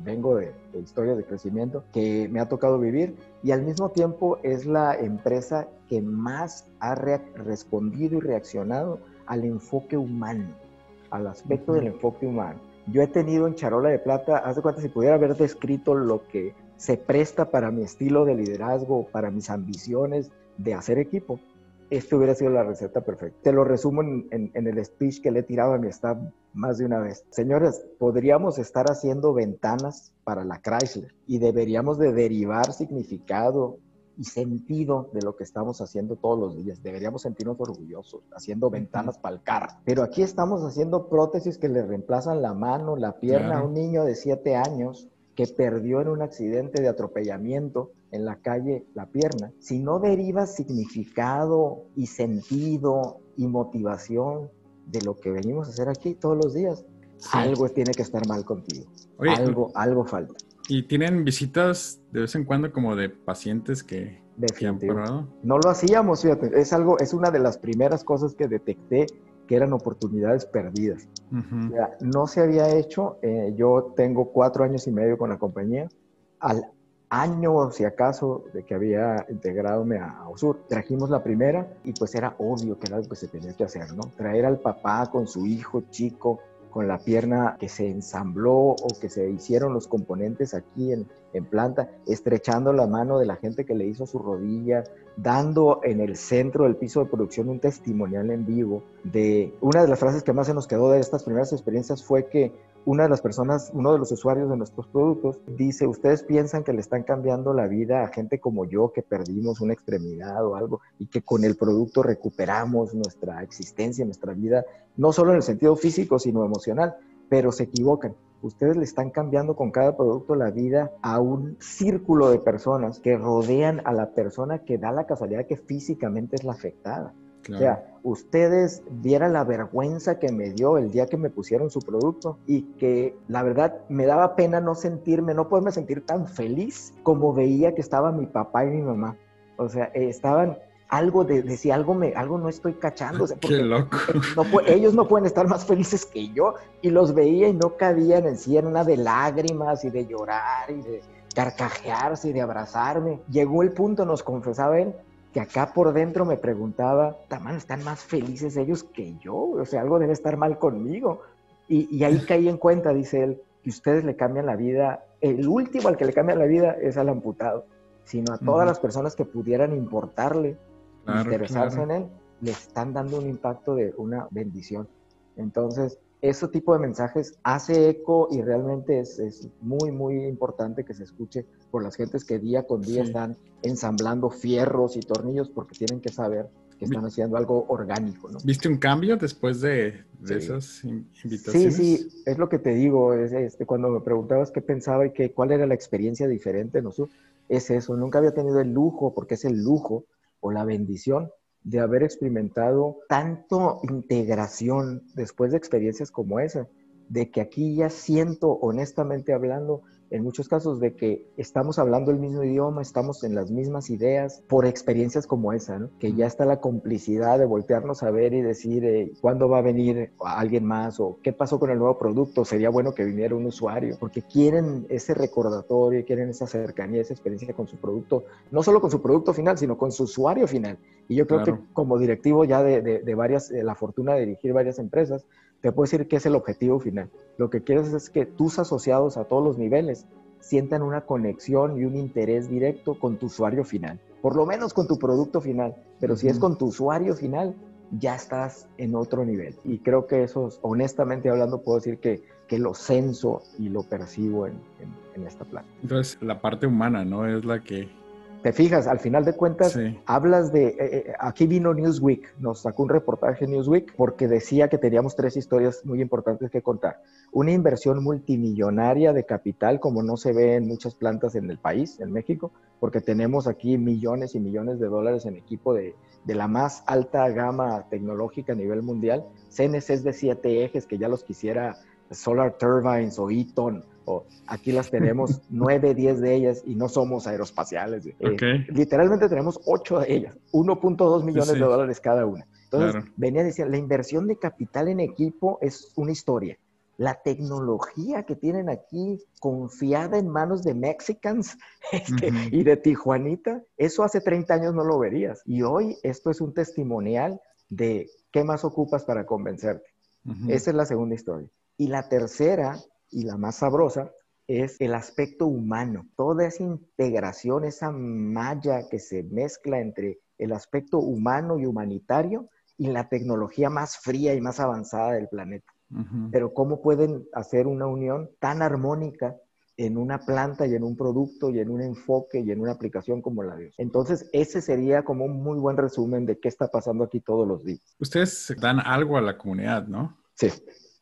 vengo de, historia de crecimiento que me ha tocado vivir. Y al mismo tiempo es la empresa que más ha respondido y reaccionado al enfoque humano, al aspecto del enfoque humano. Yo he tenido en Charola de Plata, haz de cuenta si pudiera haber descrito lo que se presta para mi estilo de liderazgo, para mis ambiciones de hacer equipo, esto hubiera sido la receta perfecta. Te lo resumo en, el speech que le he tirado a mi staff más de una vez. Señores, podríamos estar haciendo ventanas para la Chrysler y deberíamos de derivar significado y sentido de lo que estamos haciendo todos los días. Deberíamos sentirnos orgullosos haciendo ventanas para el carro. Pero aquí estamos haciendo prótesis que le reemplazan la mano, la pierna a un niño de 7 años que perdió en un accidente de atropellamiento en la calle la pierna, si no derivas significado y sentido y motivación de lo que venimos a hacer aquí todos los días, algo tiene que estar mal contigo. algo, algo falta. ¿Y tienen visitas de vez en cuando como de pacientes que, han probado? No lo hacíamos, fíjate, es algo, es una de las primeras cosas que detecté que eran oportunidades perdidas. no se había hecho, eh, yo tengo cuatro años y medio con la compañía, al año, si acaso, de que había integrado a OSUR, trajimos la primera y pues era obvio que era algo que se tenía que hacer, ¿no? Traer al papá con su hijo chico, con la pierna que se ensambló o que se hicieron los componentes aquí en, en planta, estrechando la mano de la gente que le hizo su rodilla, dando en el centro del piso de producción un testimonial en vivo de una de las frases que más se nos quedó de estas primeras experiencias fue que una de las personas, uno de los usuarios de nuestros productos, dice, ustedes piensan que le están cambiando la vida a gente como yo que perdimos una extremidad o algo y que con el producto recuperamos nuestra existencia, nuestra vida, no solo en el sentido físico, sino emocional, pero se equivocan. Ustedes le están cambiando con cada producto la vida a un círculo de personas que rodean a la persona que da la casualidad que físicamente es la afectada. O sea, ustedes vieran la vergüenza que me dio el día que me pusieron su producto y que la verdad me daba pena no sentirme, no poderme sentir tan feliz como veía que estaba mi papá y mi mamá. O sea, estaban algo de, de, si algo me algo no estoy cachando. Qué loco. ellos no pueden estar más felices que yo y los veía y no cabían en sí en una de lágrimas y de llorar y de carcajearse y de abrazarme. Llegó el punto, nos confesaba él, que acá por dentro me preguntaba, tamán, están más felices ellos que yo, o sea, algo debe estar mal conmigo, Y, ahí caí en cuenta, dice él, que ustedes le cambian la vida, el último al que le cambia la vida es al amputado, sino a todas las personas que pudieran importarle, interesarse en él, le están dando un impacto de una bendición. Entonces, ese tipo de mensajes hace eco y realmente es, es, muy, muy importante que se escuche por las gentes que día con día están ensamblando fierros y tornillos porque tienen que saber que están haciendo algo orgánico. ¿no? ¿Viste un cambio después de, de esas invitaciones? Sí, sí, es lo que te digo. Es, este, cuando me preguntabas qué pensaba y qué, cuál era la experiencia diferente, ¿no? es eso. Nunca había tenido el lujo, porque es el lujo o la bendición de haber experimentado tanto integración después de experiencias como esa, de que aquí ya siento, honestamente hablando, en muchos casos de que estamos hablando el mismo idioma, estamos en las mismas ideas por experiencias como esa, ¿no? que ya está la complicidad de voltearnos a ver y decir eh, cuándo va a venir alguien más o qué pasó con el nuevo producto, sería bueno que viniera un usuario, porque quieren ese recordatorio, quieren esa cercanía, esa experiencia con su producto, no solo con su producto final, sino con su usuario final. Y yo creo que como directivo ya de, de, varias, la fortuna de dirigir varias empresas, te puedo decir que es el objetivo final. Lo que quieres es que tus asociados a todos los niveles sientan una conexión y un interés directo con tu usuario final. Por lo menos con tu producto final. Pero si es con tu usuario final, ya estás en otro nivel. Y creo que eso, honestamente hablando, puedo decir que, que lo censo y lo percibo en, en esta planta. Entonces, la parte humana, ¿no? Es la que te fijas, al final de cuentas, hablas de, eh, eh, aquí vino Newsweek, nos sacó un reportaje Newsweek porque decía que teníamos tres historias muy importantes que contar. Una inversión multimillonaria de capital, como no se ve en muchas plantas en el país, en México, porque tenemos aquí millones y millones de dólares en equipo de, de la más alta gama tecnológica a nivel mundial. CNCs de siete ejes que ya los quisiera Solar Turbines o Eaton aquí las tenemos nueve, diez de ellas y no somos aeroespaciales. Eh, literalmente tenemos ocho de ellas, 1.2 millones de dólares cada una. Entonces, venía a decir, la inversión de capital en equipo es una historia. La tecnología que tienen aquí confiada en manos de Mexicans este, y de Tijuanita, eso hace 30 años no lo verías. Y hoy esto es un testimonial de qué más ocupas para convencerte. Esa es la segunda historia. Y la tercera y la más sabrosa es el aspecto humano, toda esa integración, esa malla que se mezcla entre el aspecto humano y humanitario y la tecnología más fría y más avanzada del planeta. Pero ¿cómo pueden hacer una unión tan armónica en una planta y en un producto y en un enfoque y en una aplicación como la de ellos? Entonces, ese sería como un muy buen resumen de qué está pasando aquí todos los días. Ustedes dan algo a la comunidad, ¿no? Sí.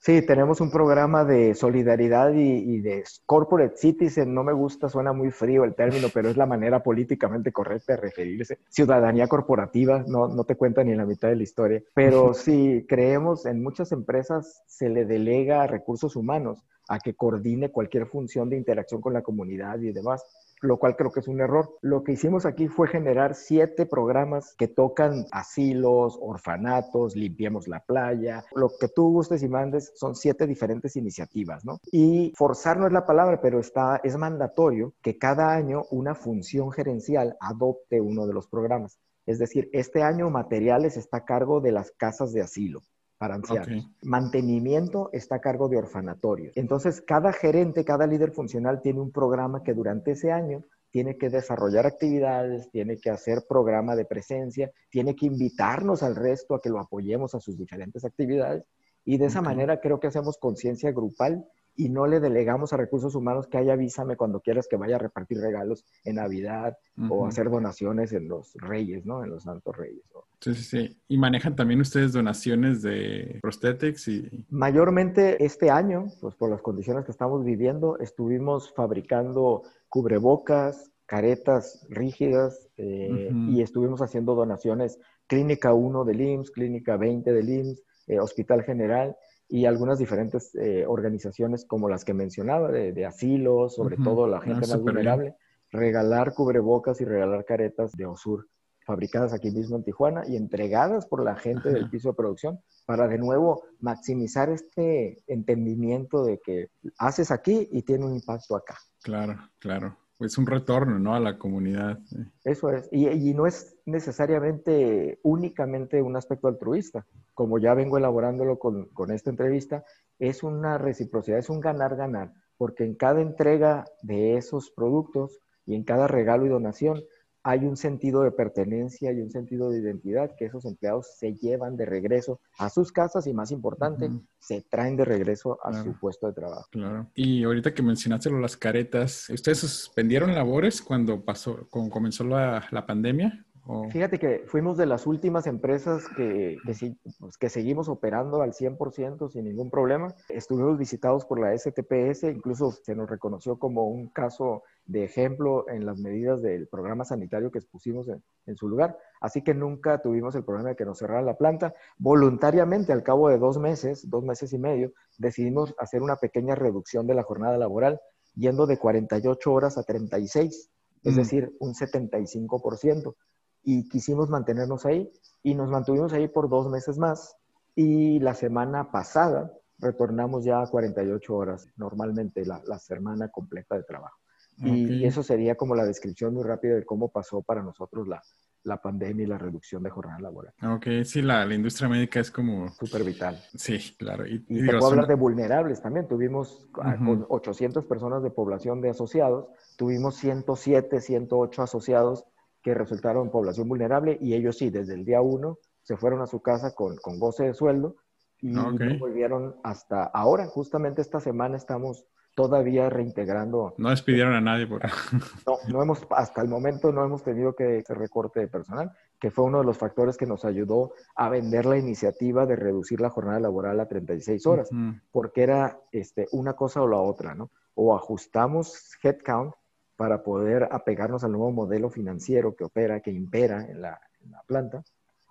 Sí, tenemos un programa de solidaridad y, de corporate citizen. No me gusta, suena muy frío el término, pero es la manera políticamente correcta de referirse. Ciudadanía corporativa, no, no te cuenta ni la mitad de la historia. Pero sí, creemos en muchas empresas se le delega recursos humanos a que coordine cualquier función de interacción con la comunidad y demás lo cual creo que es un error. Lo que hicimos aquí fue generar siete programas que tocan asilos, orfanatos, limpiemos la playa, lo que tú gustes y mandes son siete diferentes iniciativas, ¿no? Y forzar no es la palabra, pero está, es mandatorio que cada año una función gerencial adopte uno de los programas. Es decir, este año materiales está a cargo de las casas de asilo para ancianos. Mantenimiento está a cargo de orfanatorios. Entonces, cada gerente, cada líder funcional tiene un programa que durante ese año tiene que desarrollar actividades, tiene que hacer programa de presencia, tiene que invitarnos al resto a que lo apoyemos a sus diferentes actividades. Y de esa manera creo que hacemos conciencia grupal y no le delegamos a recursos humanos que haya avísame cuando quieras que vaya a repartir regalos en Navidad o hacer donaciones en los Reyes, ¿no? En los Santos Reyes. Sí, sí, sí. ¿Y manejan también ustedes donaciones de prosthetics? Y... Mayormente este año, pues por las condiciones que estamos viviendo, estuvimos fabricando cubrebocas, caretas rígidas eh, y estuvimos haciendo donaciones Clínica 1 del IMSS, Clínica 20 del IMSS, eh, Hospital General y algunas diferentes eh, organizaciones como las que mencionaba, de, asilos, sobre todo la gente ah, más vulnerable, regalar cubrebocas y regalar caretas de OSUR fabricadas aquí mismo en Tijuana y entregadas por la gente del piso de producción para de nuevo maximizar este entendimiento de que haces aquí y tiene un impacto acá. Claro, claro. Pues un retorno, ¿no? A la comunidad. Eso es. Y, no es necesariamente únicamente un aspecto altruista. Como ya vengo elaborándolo con, con esta entrevista, es una reciprocidad, es un ganar-ganar, porque en cada entrega de esos productos y en cada regalo y donación hay un sentido de pertenencia y un sentido de identidad que esos empleados se llevan de regreso a sus casas y más importante, se traen de regreso a su puesto de trabajo. Claro. Y ahorita que mencionaste las caretas, ¿ustedes suspendieron labores cuando pasó, cuando comenzó la, la pandemia? Fíjate que fuimos de las últimas empresas que, que, pues, que, seguimos operando al 100% sin ningún problema. Estuvimos visitados por la STPS, incluso se nos reconoció como un caso de ejemplo en las medidas del programa sanitario que expusimos en, en su lugar. Así que nunca tuvimos el problema de que nos cerraran la planta. Voluntariamente, al cabo de dos meses, dos meses y medio, decidimos hacer una pequeña reducción de la jornada laboral, yendo de 48 horas a 36, es mm. decir, un 75% y quisimos mantenernos ahí y nos mantuvimos ahí por dos meses más y la semana pasada retornamos ya a 48 horas, normalmente la, semana completa de trabajo. Y, eso sería como la descripción muy rápida de cómo pasó para nosotros la, la pandemia y la reducción de jornada laboral. Ok, sí, la, la industria médica es como... Súper vital. Sí, claro. Y, y, te puedo hablar de vulnerables también. Tuvimos con 800 personas de población de asociados, tuvimos 107, 108 asociados que resultaron población vulnerable y ellos sí, desde el día uno se fueron a su casa con, con goce de sueldo y no volvieron hasta ahora. Justamente esta semana estamos todavía reintegrando. No despidieron a nadie por No, no hemos, hasta el momento no hemos tenido que ese recorte de personal, que fue uno de los factores que nos ayudó a vender la iniciativa de reducir la jornada laboral a 36 horas, porque era este, una cosa o la otra, ¿no? O ajustamos headcount para poder apegarnos al nuevo modelo financiero que opera, que impera en la, planta,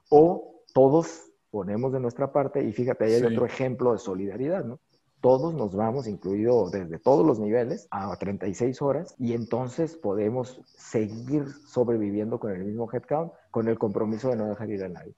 o todos ponemos de nuestra parte, y fíjate, ahí hay otro ejemplo de solidaridad, ¿no? Todos nos vamos, incluido desde todos los niveles, a 36 horas, y entonces podemos seguir sobreviviendo con el mismo headcount, con el compromiso de no dejar ir a nadie.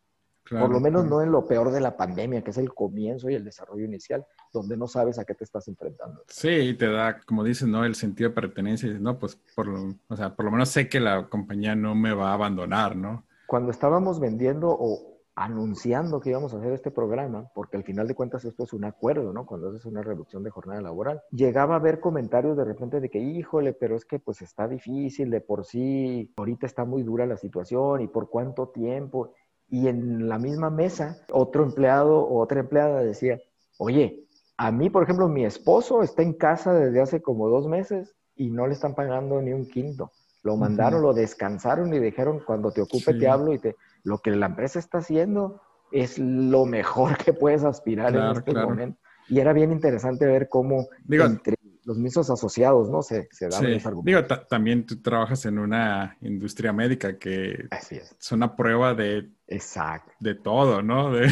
Por lo menos no en lo peor de la pandemia, que es el comienzo y el desarrollo inicial, donde no sabes a qué te estás enfrentando. Sí, te da, como dices, ¿no? El sentido de pertenencia. Y no, pues, por lo, o sea, por lo menos sé que la compañía no me va a abandonar, ¿no? Cuando estábamos vendiendo o anunciando que íbamos a hacer este programa, porque al final de cuentas esto es un acuerdo, ¿no? Cuando haces una reducción de jornada laboral. Llegaba a haber comentarios de repente de que, híjole, pero es que pues está difícil de por sí, ahorita está muy dura la situación y por cuánto tiempo y en la misma mesa otro empleado o otra empleada decía, oye, a mí, por ejemplo, mi esposo está en casa desde hace como dos meses y no le están pagando ni un quinto. Lo mandaron, lo descansaron y dijeron, cuando te ocupe te hablo y te... Lo que la empresa está haciendo es lo mejor que puedes aspirar en este momento. Y era bien interesante ver cómo entre los mismos asociados, ¿no? Se, se dan sí. Digo, también tú trabajas en una industria médica que es. una prueba de, Exacto. de todo, ¿no? De,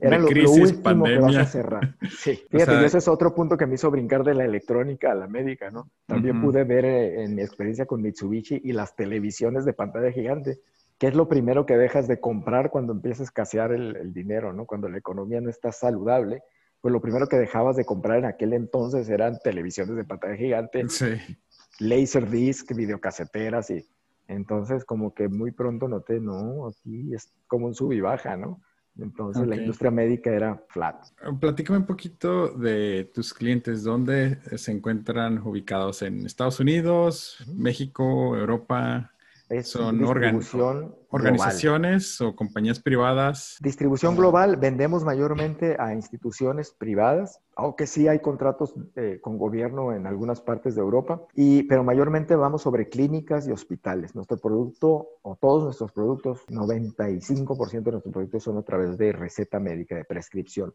Era lo, crisis, pandemia. cerrar. Sí, fíjate, y ese es otro punto que me hizo brincar de la electrónica a la médica, ¿no? También pude ver eh, en mi experiencia con Mitsubishi y las televisiones de pantalla gigante, que es lo primero que dejas de comprar cuando empieza a escasear el, el dinero, ¿no? Cuando la economía no está saludable pues lo primero que dejabas de comprar en aquel entonces eran televisiones de pantalla gigante, sí. laserdisc, videocaseteras y entonces como que muy pronto noté, no, aquí es como un sub y baja, ¿no? Entonces la industria médica era flat. Platícame un poquito de tus clientes, ¿dónde se encuentran ubicados? ¿En Estados Unidos, México, Europa? Son organizaciones o compañías privadas. Distribución global, vendemos mayormente a instituciones privadas, aunque sí hay contratos eh, con gobierno en algunas partes de Europa, y, pero mayormente vamos sobre clínicas y hospitales. Nuestro producto, o todos nuestros productos, 95% de nuestros productos son a través de receta médica, de prescripción.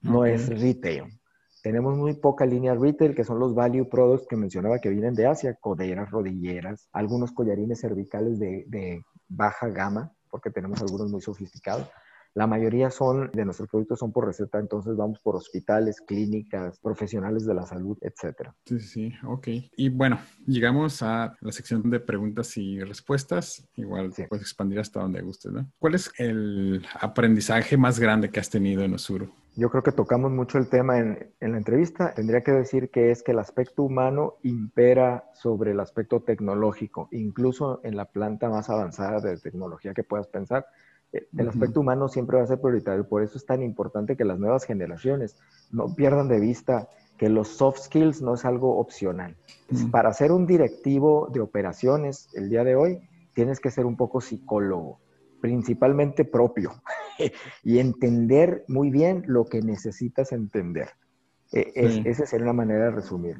No es retail. Tenemos muy poca línea retail, que son los value products que mencionaba que vienen de Asia, coderas, rodilleras, algunos collarines cervicales de, baja gama, porque tenemos algunos muy sofisticados. La mayoría son de nuestros productos son por receta, entonces vamos por hospitales, clínicas, profesionales de la salud, etcétera. Sí, sí, ok. Y bueno, llegamos a la sección de preguntas y respuestas. Igual puedes expandir hasta donde gustes, ¿no? ¿Cuál es el aprendizaje más grande que has tenido en Osuro? Yo creo que tocamos mucho el tema en, en, la entrevista. Tendría que decir que es que el aspecto humano impera sobre el aspecto tecnológico, incluso en la planta más avanzada de tecnología que puedas pensar. El aspecto humano siempre va a ser prioritario. Por eso es tan importante que las nuevas generaciones no pierdan de vista que los soft skills no es algo opcional. Para ser un directivo de operaciones el día de hoy, tienes que ser un poco psicólogo, principalmente propio, y entender muy bien lo que necesitas entender. E, esa sería una manera de resumir.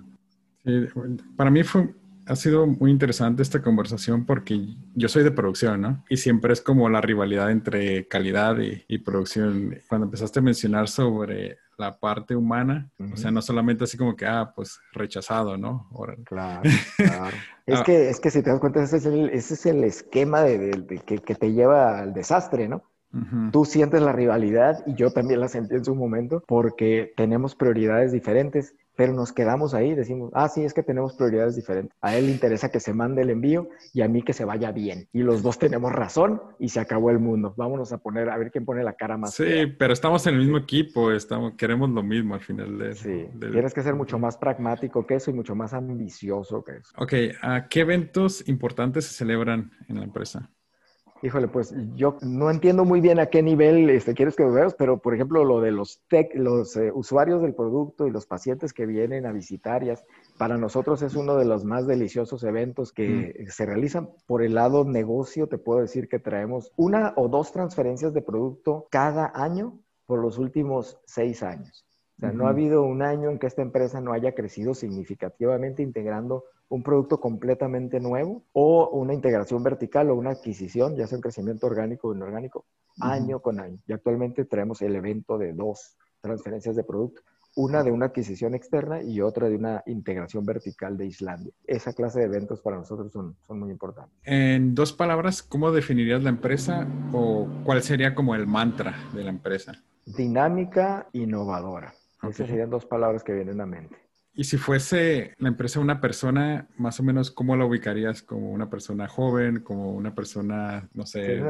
para mí fue, ha sido muy interesante esta conversación porque yo soy de producción, ¿no? Y siempre es como la rivalidad entre calidad y, producción. Cuando empezaste a mencionar sobre la parte humana, o sea, no solamente así como que, ah, pues rechazado, ¿no? Claro, claro. es, ah. que, es que si te das cuenta, ese es el, ese es el esquema de, que, que te lleva al desastre, ¿no? Tú sientes la rivalidad y yo también la sentí en su momento porque tenemos prioridades diferentes pero nos quedamos ahí, decimos, ah, sí, es que tenemos prioridades diferentes. A él le interesa que se mande el envío y a mí que se vaya bien. Y los dos tenemos razón y se acabó el mundo. Vámonos a poner, a ver quién pone la cara más. Sí, pero estamos en el mismo equipo, estamos, queremos lo mismo al final de Sí, tienes que ser mucho más pragmático que eso y mucho más ambicioso que eso. Ok, ¿a qué eventos importantes se celebran en la empresa? Híjole, pues yo no entiendo muy bien a qué nivel este, quieres que lo veas, pero por ejemplo lo de los tech, los eh, usuarios del producto y los pacientes que vienen a visitar, para nosotros es uno de los más deliciosos eventos que se realizan. Por el lado negocio, te puedo decir que traemos una o dos transferencias de producto cada año por los últimos seis años. O sea, no ha habido un año en que esta empresa no haya crecido significativamente integrando un producto completamente nuevo o una integración vertical o una adquisición, ya sea un crecimiento orgánico o inorgánico, año con año. Y actualmente traemos el evento de dos transferencias de producto, una de una adquisición externa y otra de una integración vertical de Islandia. Esa clase de eventos para nosotros son, son muy importantes. En dos palabras, ¿cómo definirías la empresa o cuál sería como el mantra de la empresa? Dinámica, innovadora. Esas serían dos palabras que vienen a mente. Y si fuese la empresa una persona, más o menos, ¿cómo la ubicarías? ¿Como una persona joven? ¿Como una persona, no sé?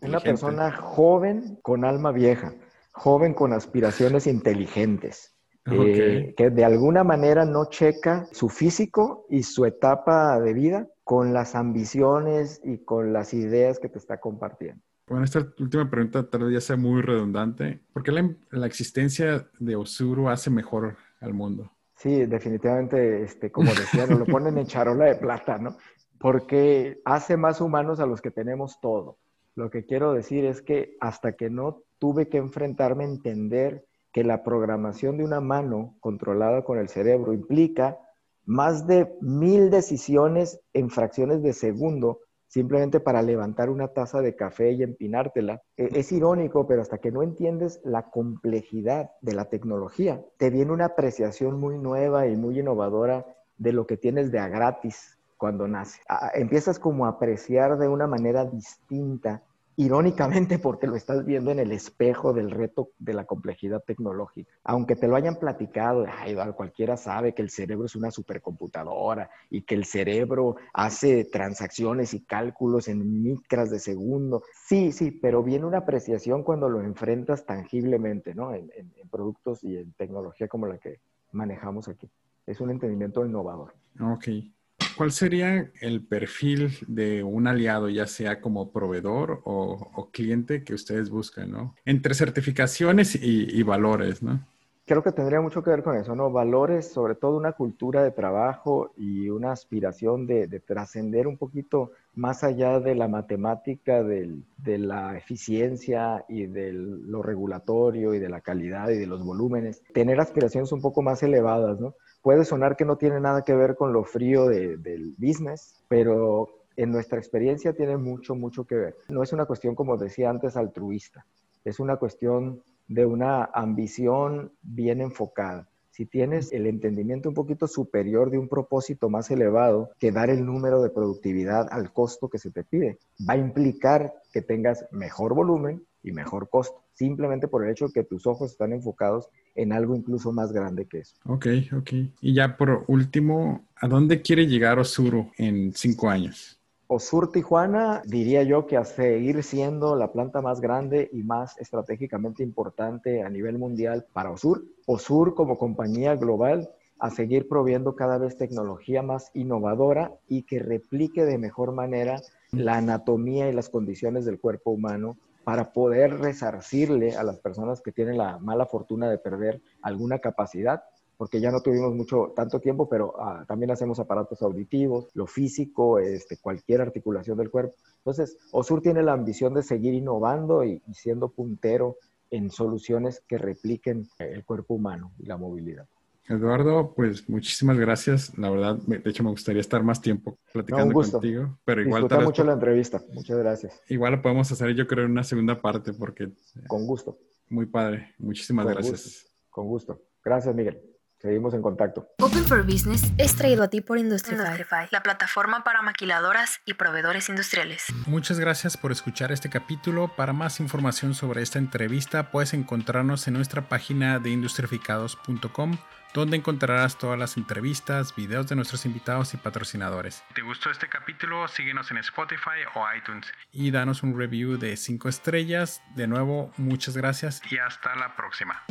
una persona joven con alma vieja, joven con aspiraciones inteligentes. Eh, que de alguna manera no checa su físico y su etapa de vida con las ambiciones y con las ideas que te está compartiendo. Bueno, esta última pregunta tal vez ya sea muy redundante. ¿Por qué la, la existencia de Osuru hace mejor al mundo? Sí, definitivamente, este, como decía, lo ponen en charola de plata, ¿no? Porque hace más humanos a los que tenemos todo. Lo que quiero decir es que hasta que no tuve que enfrentarme a entender que la programación de una mano controlada con el cerebro implica más de mil decisiones en fracciones de segundo simplemente para levantar una taza de café y empinártela. E, es irónico, pero hasta que no entiendes la complejidad de la tecnología, te viene una apreciación muy nueva y muy innovadora de lo que tienes de a gratis cuando nace. Empiezas como a apreciar de una manera distinta irónicamente porque lo estás viendo en el espejo del reto de la complejidad tecnológica. Aunque te lo hayan platicado, ay, cualquiera sabe que el cerebro es una supercomputadora y que el cerebro hace transacciones y cálculos en micras de segundo. Sí, sí, pero viene una apreciación cuando lo enfrentas tangiblemente, ¿no? En, en productos y en tecnología como la que manejamos aquí. Es un entendimiento innovador. Ok. ¿Cuál sería el perfil de un aliado, ya sea como proveedor o, cliente que ustedes buscan, ¿no? Entre certificaciones y, valores, ¿no? Creo que tendría mucho que ver con eso, ¿no? Valores, sobre todo una cultura de trabajo y una aspiración de, trascender un poquito más allá de la matemática, de la eficiencia y de lo regulatorio y de la calidad y de los volúmenes. Tener aspiraciones un poco más elevadas, ¿no? puede sonar que no tiene nada que ver con lo frío del business, pero en nuestra experiencia tiene mucho, mucho que ver. No es una cuestión, como decía antes, altruista, es una cuestión de una ambición bien enfocada. Si tienes el entendimiento un poquito superior de un propósito más elevado que dar el número de productividad al costo que se te pide, va a implicar que tengas mejor volumen y mejor costo, simplemente por el hecho de que tus ojos están enfocados en algo incluso más grande que eso. Ok, ok. Y ya por último, ¿a dónde quiere llegar Osuro en cinco años? Osur Tijuana diría yo que a seguir siendo la planta más grande y más estratégicamente importante a nivel mundial para Osur. Osur como compañía global a seguir proviendo cada vez tecnología más innovadora y que replique de mejor manera la anatomía y las condiciones del cuerpo humano para poder resarcirle a las personas que tienen la mala fortuna de perder alguna capacidad, porque ya no tuvimos mucho, tanto tiempo, pero ah, también hacemos aparatos auditivos, lo físico, este, cualquier articulación del cuerpo. Entonces, OSUR tiene la ambición de seguir innovando y siendo puntero en soluciones que repliquen el cuerpo humano y la movilidad. Eduardo, pues muchísimas gracias. La verdad, de hecho me gustaría estar más tiempo platicando contigo, pero igual Disfruté mucho la entrevista. Muchas gracias. Igual lo podemos hacer, yo creo, en una segunda parte porque eh, con gusto. Muy padre. Muchísimas gracias. Con gusto. Gracias, Miguel. Seguimos en contacto. Open for Business es traído a ti por Industrify, la plataforma para maquiladoras y proveedores industriales. Muchas gracias por escuchar este capítulo. Para más información sobre esta entrevista, puedes encontrarnos en nuestra página de industrificados.com donde encontrarás todas las entrevistas, videos de nuestros invitados y patrocinadores. ¿Te gustó este capítulo? Síguenos en Spotify o iTunes y danos un review de 5 estrellas. De nuevo, muchas gracias y hasta la próxima.